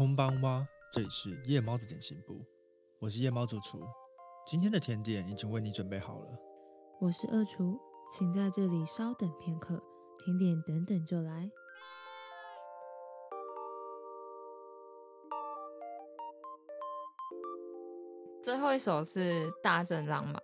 空邦哇，这里是夜猫的点心部，我是夜猫主厨。今天的甜点已经为你准备好了。我是二厨，请在这里稍等片刻，甜点等等就来。最后一首是《大正浪漫》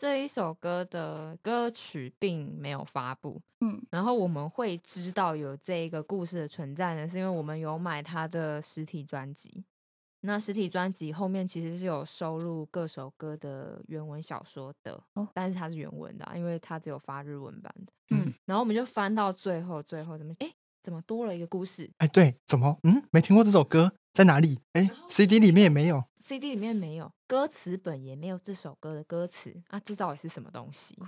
这一首歌的歌曲并没有发布，嗯，然后我们会知道有这一个故事的存在呢，是因为我们有买他的实体专辑。那实体专辑后面其实是有收录各首歌的原文小说的，哦但是它是原文的啊、因为它只有发日文版的。嗯，然后我们就翻到最后，最后怎么诶，怎么多了一个故事哎，对，怎么？嗯，没听过这首歌，在哪里？哎，CD 里面也没有。？CD 里面没有歌词本，也没有这首歌的歌词啊，这到底是什么东西？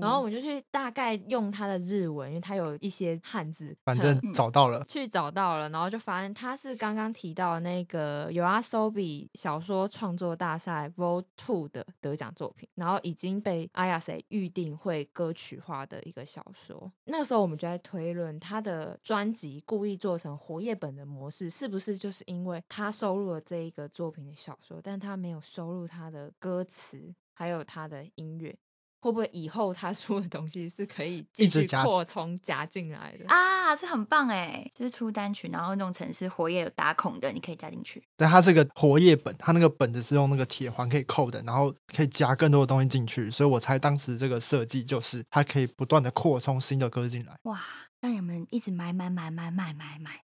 然后我们就去大概用它的日文，因为它有一些汉字，反正嗯找到了。去找到了，然后就发现它是刚刚提到的那个 YOASOBI 小说创作大赛 Vol. Two 的得奖作品，然后已经被 Ayase 预定会歌曲化的一个小说。那个时候我们就在推论，他的专辑故意做成活页本的模式，是不是就是因为他收录了这一个作品的小说，但他没有收收录他的歌词，还有他的音乐，会不会以后他 出的东西是可以继续扩充加进来的啊？这很棒哎，就是出单曲，然后弄成是活页有打孔的，你可以加进去。但它是个活页本，它那个本子是用那个铁环可以扣的，然后可以加更多的东西进去，所以我猜当时这个设计就是它可以不断的扩充新的歌进来。哇，让人们一直买买买买买买买。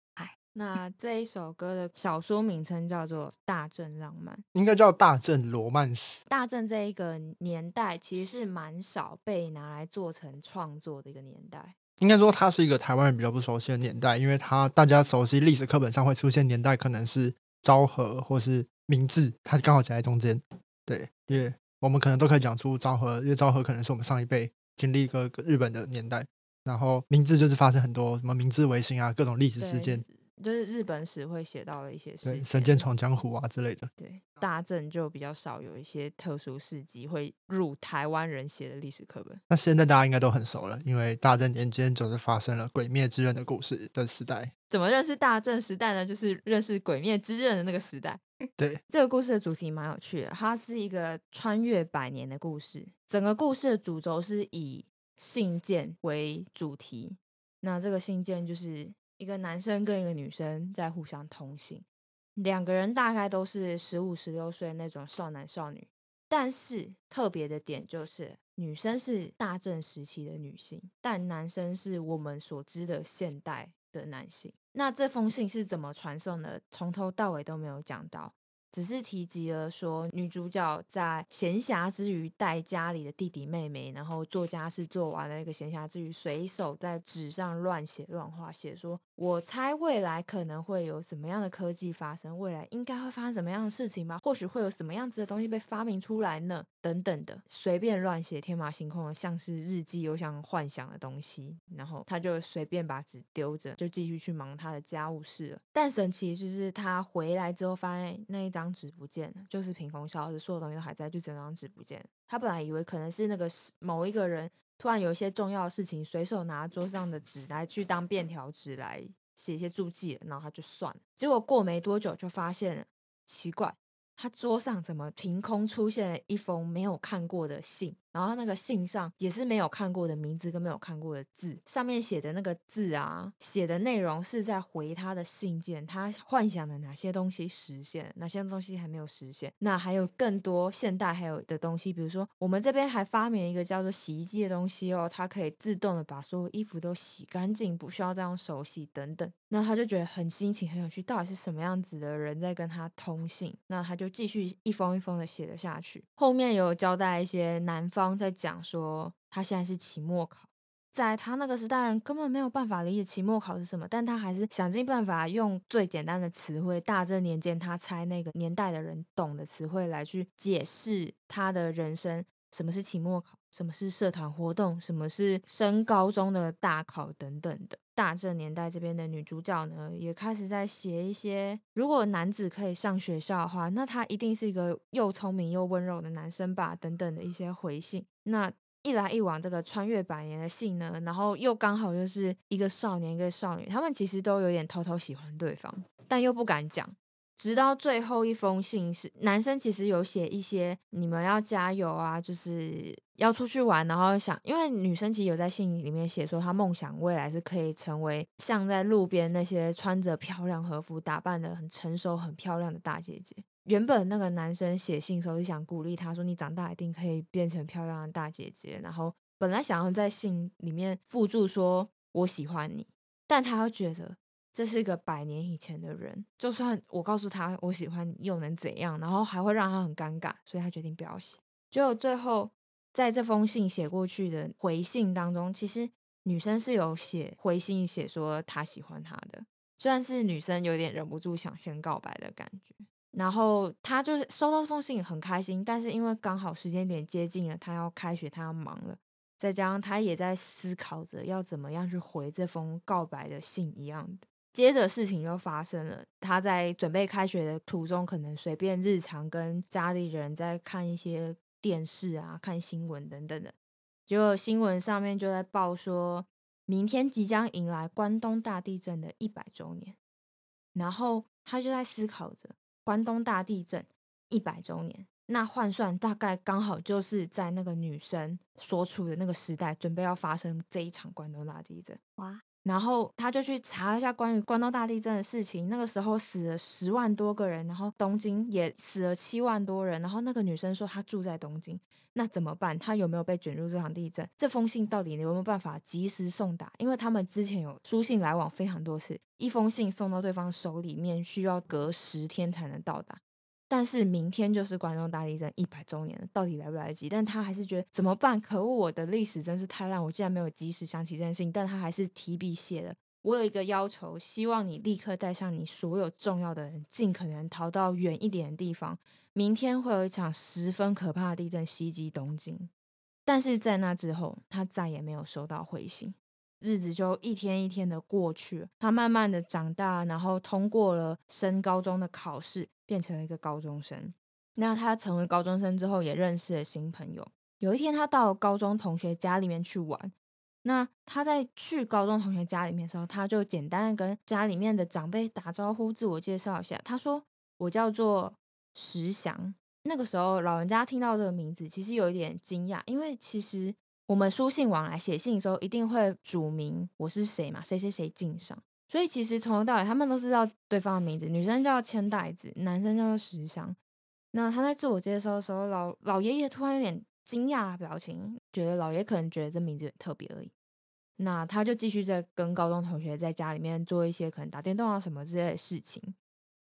那这一首歌的小说名称叫做《大正浪漫》。应该叫大正罗曼史。大正这一个年代其实是蛮少被拿来做成创作的一个年代。应该说它是一个台湾人比较不熟悉的年代，因为它大家熟悉历史课本上会出现年代可能是昭和或是明治，它刚好夹在中间。对，因为我们可能都可以讲出昭和，因为昭和可能是我们上一辈经历一个日本的年代，然后明治就是发生很多什么明治维新啊，各种历史事件，就是日本史会写到了一些事对，神剑闯江湖啊之类的。对，大正就比较少有一些特殊事迹会入台湾人写的历史课本。那现在大家应该都很熟了，因为大正年间就是发生了鬼灭之刃的故事的时代。怎么认识大正时代呢？就是认识《鬼灭之刃》的那个时代。对，这个故事的主题蛮有趣的，它是一个穿越百年的故事。整个故事的主轴是以信件为主题，那这个信件就是一个男生跟一个女生在互相通信，两个人大概都是十五、十六岁那种少男少女，但是特别的点就是女生是大正时期的女性，但男生是我们所知的现代的男性。那这封信是怎么传送的？从头到尾都没有讲到，只是提及了说女主角在闲暇之余带家里的弟弟妹妹，然后做家事做完了一个闲暇之余，随手在纸上乱写乱画，写说我猜未来可能会有什么样的科技发生，未来应该会发生什么样的事情吧？或许会有什么样子的东西被发明出来呢？等等的，随便乱写，天马行空的，像是日记又像幻想的东西。然后他就随便把纸丢着，就继续去忙他的家务事了。但神奇就是他回来之后，发现那一张纸不见了，就是凭空消失，所有东西都还在，就整张纸不见。他本来以为可能是那个某一个人突然有一些重要的事情，随手拿桌上的纸来去当便条纸来写一些注记，然后他就算了。结果过没多久就发现了，奇怪，他桌上怎么凭空出现了一封没有看过的信？然后那个信上也是没有看过的名字跟没有看过的字，上面写的那个字啊，写的内容是在回他的信件，他幻想的哪些东西实现，哪些东西还没有实现。那还有更多现代还有的东西，比如说我们这边还发明一个叫做洗衣机的东西哦，它可以自动的把所有衣服都洗干净，不需要再用手洗等等。那他就觉得很新奇、很有趣，到底是什么样子的人在跟他通信？那他就继续一封一封的写了下去。后面有交代一些男方在讲说，他现在是期末考，在他那个时代人根本没有办法理解期末考是什么，但他还是想尽办法用最简单的词汇，大正年间他猜那个年代的人懂的词汇来去解释他的人生。什么是期末考？什么是社团活动？什么是升高中的大考等等的。大正年代这边的女主角呢，也开始在写一些，如果男子可以上学校的话，那他一定是一个又聪明又温柔的男生吧，等等的一些回信。那一来一往，这个穿越百年的信呢，然后又刚好又是一个少年一个少女，他们其实都有点偷偷喜欢对方，但又不敢讲，直到最后一封信是男生其实有写一些你们要加油啊，就是要出去玩，然后想，因为女生其实有在信里面写说她梦想未来是可以成为像在路边那些穿着漂亮和服、打扮的很成熟、很漂亮的大姐姐。原本那个男生写信的时候是想鼓励她说你长大一定可以变成漂亮的大姐姐，然后本来想要在信里面附注说我喜欢你，但他又觉得。这是一个百年以前的人，就算我告诉他我喜欢你，又能怎样？然后还会让他很尴尬，所以他决定不要写。就最后在这封信写过去的回信当中，其实女生是有写回信，写说她喜欢他的，虽然是女生有点忍不住想先告白的感觉。然后他就是收到这封信很开心，但是因为刚好时间点接近了，他要开学，他要忙了，再加上他也在思考着要怎么样去回这封告白的信一样的。接着事情就发生了，他在准备开学的途中，可能随便日常跟家里人在看一些电视啊、看新闻等等的，结果新闻上面就在报说，明天即将迎来关东大地震的一百周年，然后他就在思考着，关东大地震一百周年，那换算大概刚好就是在那个女生所处的那个时代，准备要发生这一场关东大地震，哇！然后他就去查了一下关于关东大地震的事情，那个时候死了十万多个人，然后东京也死了七万多人。然后那个女生说她住在东京，那怎么办？她有没有被卷入这场地震？这封信到底有没有办法及时送达？因为他们之前有书信来往非常多次，一封信送到对方手里面需要隔十天才能到达。但是明天就是关东大地震一百周年了，到底来不来得及？但他还是觉得怎么办？可恶，我的历史真是太烂，我竟然没有及时想起这件事情。但他还是提笔写了。我有一个要求，希望你立刻带上你所有重要的人，尽可能逃到远一点的地方。明天会有一场十分可怕的地震袭击东京。但是在那之后，他再也没有收到回信。日子就一天一天的过去，他慢慢的长大，然后通过了升高中的考试，变成了一个高中生。那他成为高中生之后，也认识了新朋友。有一天，他到高中同学家里面去玩。那他在去高中同学家里面的时候，他就简单的跟家里面的长辈打招呼，自我介绍一下。他说：“我叫做石祥。”那个时候，老人家听到这个名字，其实有一点惊讶，因为其实。我们书信往来写信的时候，一定会署名我是谁嘛，谁谁谁敬上。所以其实从头到尾，他们都知道对方的名字。女生叫千代子，男生叫做石香。那他在自我介绍的时候，老老爷爷突然有点惊讶的表情，觉得老爷可能觉得这名字很特别而已。那他就继续在跟高中同学在家里面做一些可能打电动啊什么之类的事情。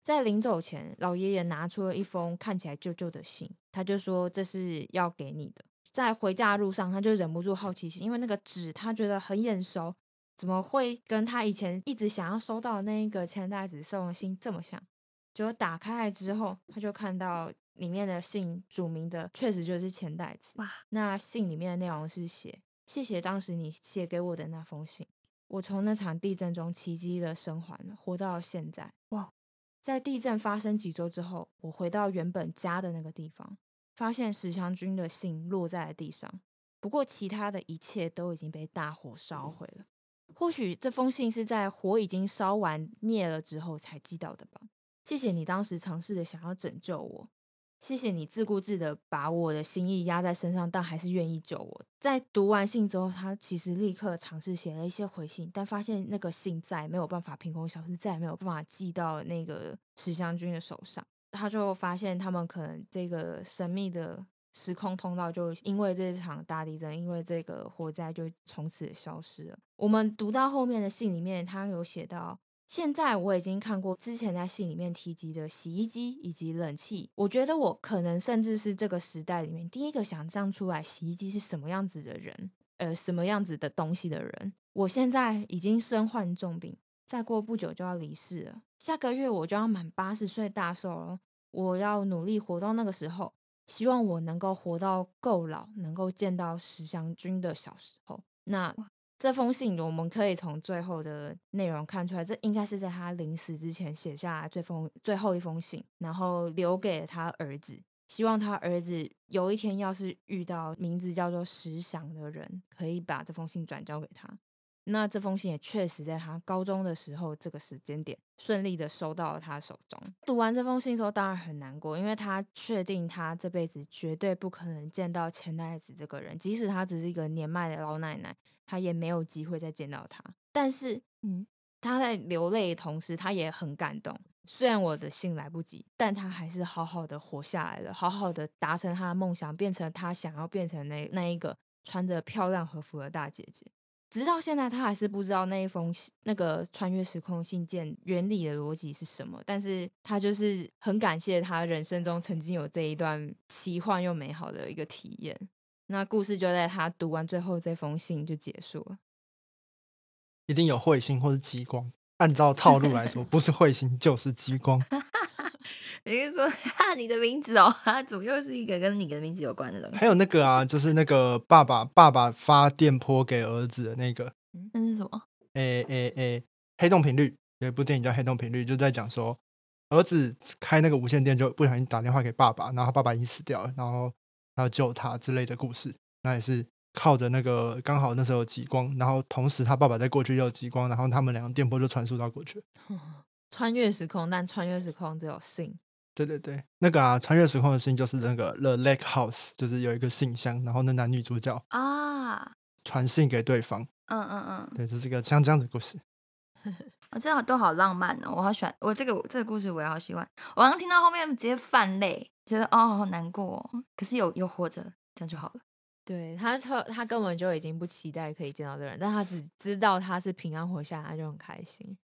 在临走前，老爷爷拿出了一封看起来旧旧的信，他就说这是要给你的。在回家的路上，他就忍不住好奇心，因为那个纸他觉得很眼熟，怎么会跟他以前一直想要收到的那个千代子送的信这么像？结果打开来之后，他就看到里面的信，署名的确实就是千代子。哇！那信里面的内容是写：谢谢当时你写给我的那封信，我从那场地震中奇迹的生还了，活到现在。哇！在地震发生几周之后，我回到原本家的那个地方。发现石祥君的信落在了地上，不过其他的一切都已经被大火烧毁了。或许这封信是在火已经烧完灭了之后才寄到的吧。谢谢你当时尝试的想要拯救我，谢谢你自顾自的把我的心意压在身上，但还是愿意救我。在读完信之后，他其实立刻尝试写了一些回信，但发现那个信再没有办法凭空消失，再也没有办法寄到那个石祥君的手上。他就发现，他们可能这个神秘的时空通道，就因为这场大地震，因为这个火灾，就从此消失了。我们读到后面的信里面，他有写到，现在我已经看过之前在信里面提及的洗衣机以及冷气，我觉得我可能甚至是这个时代里面第一个想象出来洗衣机是什么样子的人，呃，什么样子的东西的人。我现在已经身患重病。再过不久就要离世了，下个月我就要满八十岁大寿了。我要努力活到那个时候，希望我能够活到够老，能够见到石祥君的小时候。那这封信，我们可以从最后的内容看出来，这应该是在他临死之前写下最封最后一封信，然后留给他儿子，希望他儿子有一天要是遇到名字叫做石祥的人，可以把这封信转交给他。那这封信也确实在他高中的时候这个时间点顺利的收到了他手中。读完这封信之后，当然很难过，因为他确定他这辈子绝对不可能见到千代子这个人，即使他只是一个年迈的老奶奶，他也没有机会再见到他。但是，嗯，他在流泪的同时，他也很感动。虽然我的信来不及，但他还是好好的活下来了，好好的达成他的梦想，变成他想要变成那那一个穿着漂亮和服的大姐姐。直到现在，他还是不知道那一封信那个穿越时空信件原理的逻辑是什么。但是他就是很感谢他人生中曾经有这一段奇幻又美好的一个体验。那故事就在他读完最后这封信就结束了。一定有彗星或是激光。按照套路来说，不是彗星就是激光。你是说 你的名字哦？它怎么又是一个跟你的名字有关的东西？还有那个啊，就是那个爸爸爸爸发电波给儿子的那个，那是什么？诶诶诶，黑洞频率有一部电影叫《黑洞频率》，就在讲说儿子开那个无线电就不小心打电话给爸爸，然后爸爸已经死掉了，然后要救他之类的故事。那也是。靠着那个刚好那时候有极光，然后同时他爸爸在过去又有极光，然后他们两个电波就传输到过去，穿越时空，但穿越时空只有信。对对对，那个啊，穿越时空的信就是那个 The Lake House，就是有一个信箱，然后那男女主角啊传信给对方。嗯嗯嗯，对，这是一个像这样的故事。我真的都好浪漫哦，我好喜欢我这个这个故事，我也好喜欢。我刚刚听到后面直接泛泪，觉得哦好难过，可是有有活着，这样就好了。对他，他他根本就已经不期待可以见到这个人，但他只知道他是平安活下来，他就很开心。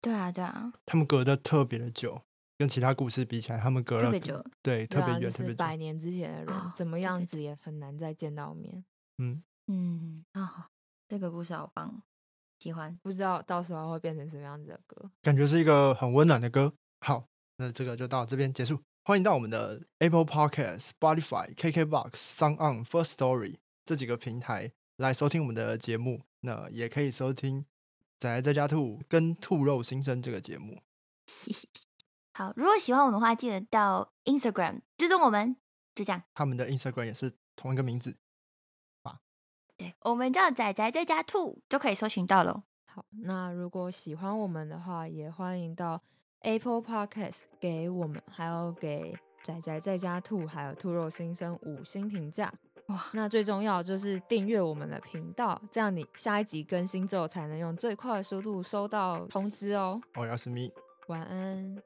对啊，对啊，他们隔得特别的久，跟其他故事比起来，他们隔了特别久，对，特别远，特别百年之前的人，怎么样子也很难再见到面。嗯嗯啊，这个故事好棒，喜欢，不知道到时候会变成什么样子的歌，感觉是一个很温暖的歌。好，那这个就到这边结束。欢迎到我们的 Apple Podcast、Spotify、KKBox、Sound On、First Story 这几个平台来收听我们的节目。那也可以收听《仔在家兔》跟《兔肉新生》这个节目。好，如果喜欢我们的话，记得到 Instagram 追踪我们。就这样，他们的 Instagram 也是同一个名字吧？对，我们叫仔仔在家兔就可以搜寻到了。好，那如果喜欢我们的话，也欢迎到。Apple Podcast 给我们，还有给仔仔在家兔，还有兔肉新生五星评价哇！那最重要就是订阅我们的频道，这样你下一集更新之后才能用最快的速度收到通知哦。我要是咪，晚安。